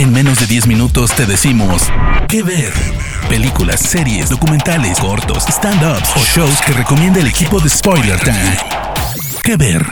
En menos de 10 minutos te decimos qué ver. Películas, series, documentales, cortos, stand-ups o shows que recomienda el equipo de Spoiler Time. ¿Qué ver?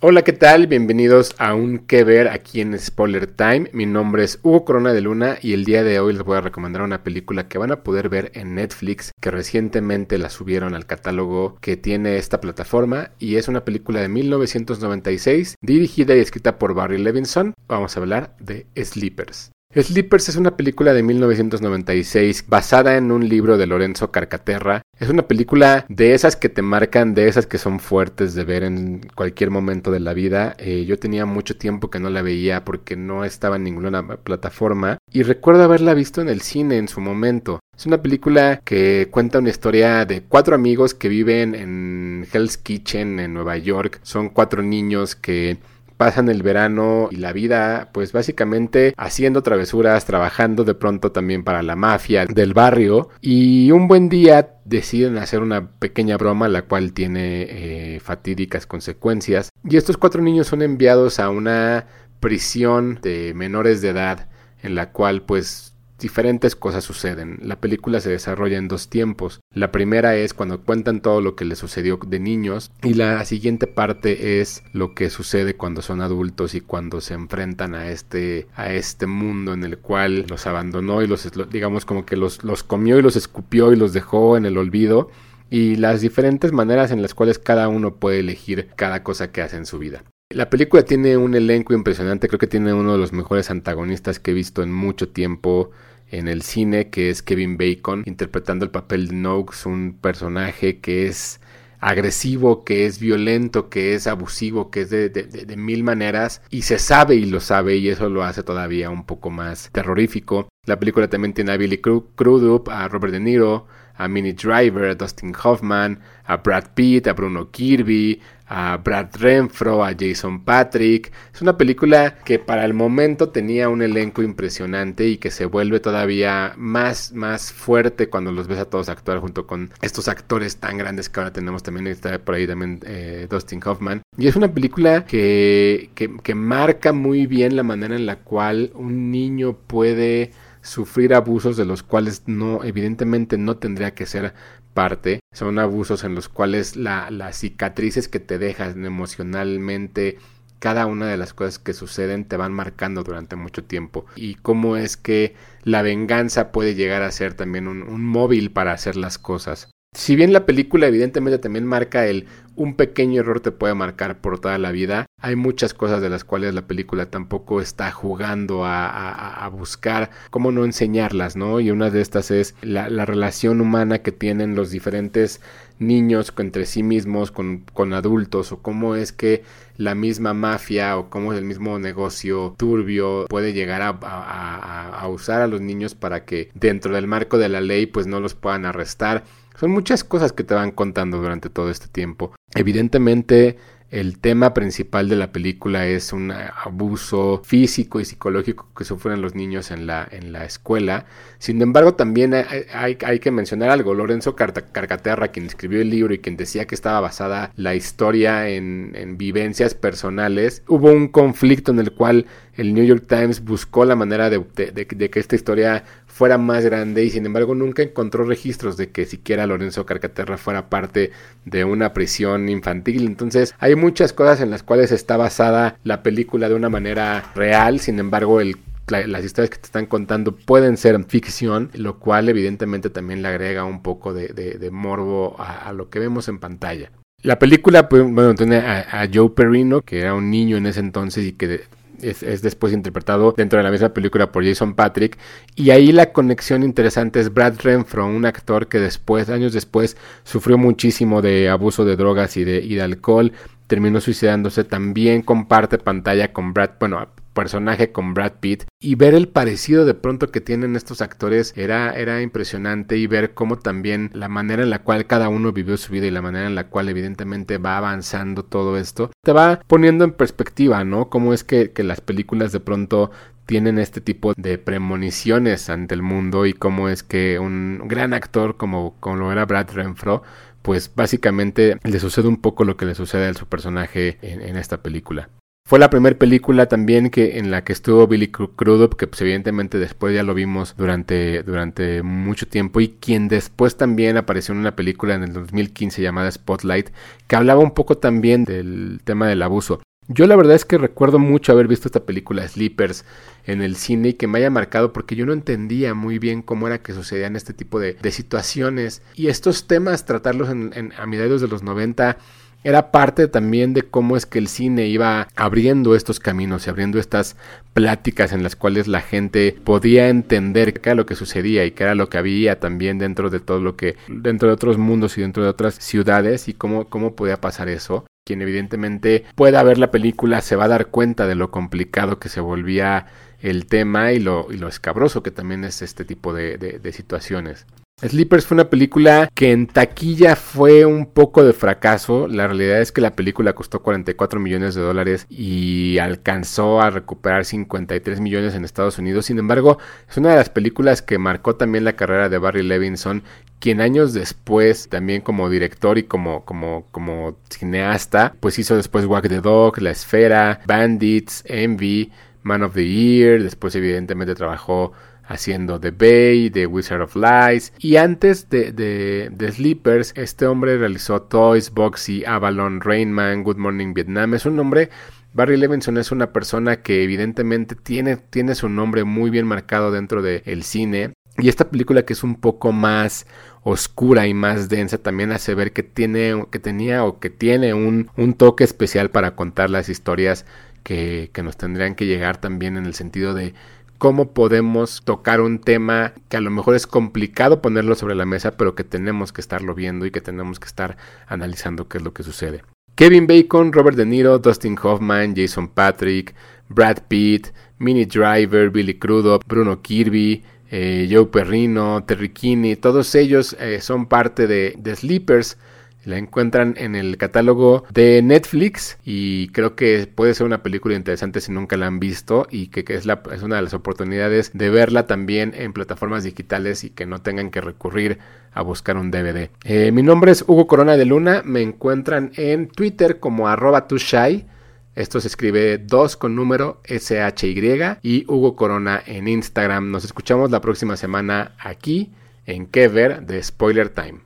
Hola, ¿qué tal? Bienvenidos a un que ver aquí en Spoiler Time. Mi nombre es Hugo Corona de Luna y el día de hoy les voy a recomendar una película que van a poder ver en Netflix, que recientemente la subieron al catálogo que tiene esta plataforma y es una película de 1996 dirigida y escrita por Barry Levinson. Vamos a hablar de Sleepers. Sleepers es una película de 1996 basada en un libro de Lorenzo Carcaterra. Es una película de esas que te marcan, de esas que son fuertes de ver en cualquier momento de la vida. Eh, yo tenía mucho tiempo que no la veía porque no estaba en ninguna plataforma y recuerdo haberla visto en el cine en su momento. Es una película que cuenta una historia de cuatro amigos que viven en Hell's Kitchen en Nueva York. Son cuatro niños que pasan el verano y la vida, pues básicamente haciendo travesuras, trabajando de pronto también para la mafia del barrio y un buen día deciden hacer una pequeña broma la cual tiene eh, fatídicas consecuencias. Y estos cuatro niños son enviados a una prisión de menores de edad en la cual pues diferentes cosas suceden. La película se desarrolla en dos tiempos. La primera es cuando cuentan todo lo que les sucedió de niños y la siguiente parte es lo que sucede cuando son adultos y cuando se enfrentan a este a este mundo en el cual los abandonó y los digamos como que los, los comió y los escupió y los dejó en el olvido y las diferentes maneras en las cuales cada uno puede elegir cada cosa que hace en su vida. La película tiene un elenco impresionante, creo que tiene uno de los mejores antagonistas que he visto en mucho tiempo en el cine, que es Kevin Bacon, interpretando el papel de Noakes, un personaje que es agresivo, que es violento, que es abusivo, que es de, mil maneras y se sabe y lo sabe y eso lo hace todavía un poco más terrorífico. La película también tiene a Billy Crudup, a Robert De Niro, a Minnie Driver, a Dustin Hoffman, a Brad Pitt, a Bruno Kirby, a Brad Renfro, a Jason Patrick. Es una película que para el momento tenía un elenco impresionante y que se vuelve todavía más, más fuerte cuando los ves a todos actuar junto con estos actores tan grandes que ahora tenemos también. Está por ahí también eh, Dustin Hoffman. Y es una película que, que, que marca muy bien la manera en la cual un niño puede sufrir abusos de los cuales no, evidentemente no tendría que ser parte. Son abusos en los cuales la, las cicatrices que te dejan emocionalmente, cada una de las cosas que suceden te van marcando durante mucho tiempo. Y cómo es que la venganza puede llegar a ser también un, un móvil para hacer las cosas. Si bien la película evidentemente también marca el un pequeño error te puede marcar por toda la vida, hay muchas cosas de las cuales la película tampoco está jugando a, buscar cómo no enseñarlas, ¿no? Y una de estas es la, relación humana que tienen los diferentes niños entre sí mismos, con, adultos, o cómo es que la misma mafia o cómo el mismo negocio turbio puede llegar a, a, usar a los niños para que dentro del marco de la ley pues no los puedan arrestar son muchas cosas que te van contando durante todo este tiempo. Evidentemente, el tema principal de la película es un abuso físico y psicológico que sufren los niños en la, en la escuela. Sin embargo, también hay, hay, que mencionar algo. Lorenzo Carcaterra, quien escribió el libro y quien decía que estaba basada la historia en, en vivencias personales, hubo un conflicto en el cual el New York Times buscó la manera de, que esta historia fuera más grande y sin embargo nunca encontró registros de que siquiera Lorenzo Carcaterra fuera parte de una prisión infantil. Entonces hay muchas cosas en las cuales está basada la película de una manera real, sin embargo el las historias que te están contando pueden ser ficción, lo cual evidentemente también le agrega un poco de, morbo a, lo que vemos en pantalla. La película, pues, bueno, tiene a, a, Joe Perino, que era un niño en ese entonces y que es, después interpretado dentro de la misma película por Jason Patrick. Y ahí la conexión interesante es Brad Renfro, un actor que después, años después, sufrió muchísimo de abuso de drogas y de, y de alcohol. Terminó suicidándose. También comparte pantalla con Brad, bueno, personaje con Brad Pitt y ver el parecido de pronto que tienen estos actores era, era impresionante y ver cómo también la manera en la cual cada uno vivió su vida y la manera en la cual evidentemente va avanzando todo esto te va poniendo en perspectiva, ¿no? Cómo es que, que las películas de pronto tienen este tipo de premoniciones ante el mundo y cómo es que un gran actor como, como lo era Brad Renfro pues básicamente le sucede un poco lo que le sucede a su personaje en esta película. Fue la primera película también que en la que estuvo Billy Crudup, que pues, evidentemente después ya lo vimos durante, durante mucho tiempo y quien después también apareció en una película en el 2015 llamada Spotlight, que hablaba un poco también del tema del abuso. Yo la verdad es que recuerdo mucho haber visto esta película Sleepers en el cine y que me haya marcado porque yo no entendía muy bien cómo era que sucedían este tipo de, situaciones y estos temas tratarlos en, a mediados de los 90 era parte también de cómo es que el cine iba abriendo estos caminos y abriendo estas pláticas en las cuales la gente podía entender qué era lo que sucedía y qué era lo que había también dentro de todo lo que, dentro de otros mundos y dentro de otras ciudades y cómo, cómo podía pasar eso. Quien evidentemente pueda ver la película se va a dar cuenta de lo complicado que se volvía el tema y lo, y lo escabroso que también es este tipo de, de situaciones. Sleepers fue una película que en taquilla fue un poco de fracaso. La realidad es que la película costó 44 millones de dólares y alcanzó a recuperar 53 millones en Estados Unidos. Sin embargo, es una de las películas que marcó también la carrera de Barry Levinson, quien años después, también como director y como, como, cineasta, pues hizo después Walk the Dog, La Esfera, Bandits, Envy, Man of the Year. Después, evidentemente, trabajó haciendo The Bay, The Wizard of Lies. Y antes de, de, Sleepers, este hombre realizó Toys, Boxy, Avalon, Rainman, Good Morning Vietnam. Es un nombre Barry Levinson es una persona que evidentemente tiene, tiene su nombre muy bien marcado dentro del cine. Y esta película que es un poco más oscura y más densa también hace ver que tiene, que tenía o que tiene un, un toque especial para contar las historias que, que nos tendrían que llegar también en el sentido de cómo podemos tocar un tema que a lo mejor es complicado ponerlo sobre la mesa, pero que tenemos que estarlo viendo y que tenemos que estar analizando qué es lo que sucede. Kevin Bacon, Robert De Niro, Dustin Hoffman, Jason Patrick, Brad Pitt, Minnie Driver, Billy Crudup, Bruno Kirby, eh, Joe Perrino, Terry Kinney, todos ellos eh, son parte de, de Sleepers, la encuentran en el catálogo de Netflix y creo que puede ser una película interesante si nunca la han visto y que, es, una de las oportunidades de verla también en plataformas digitales y que no tengan que recurrir a buscar un DVD. Eh, mi nombre es Hugo Corona de Luna, me encuentran en Twitter como arroba tushai. Esto se escribe 2 con número SHY y Hugo Corona en Instagram. Nos escuchamos la próxima semana aquí en Kever de Spoiler Time.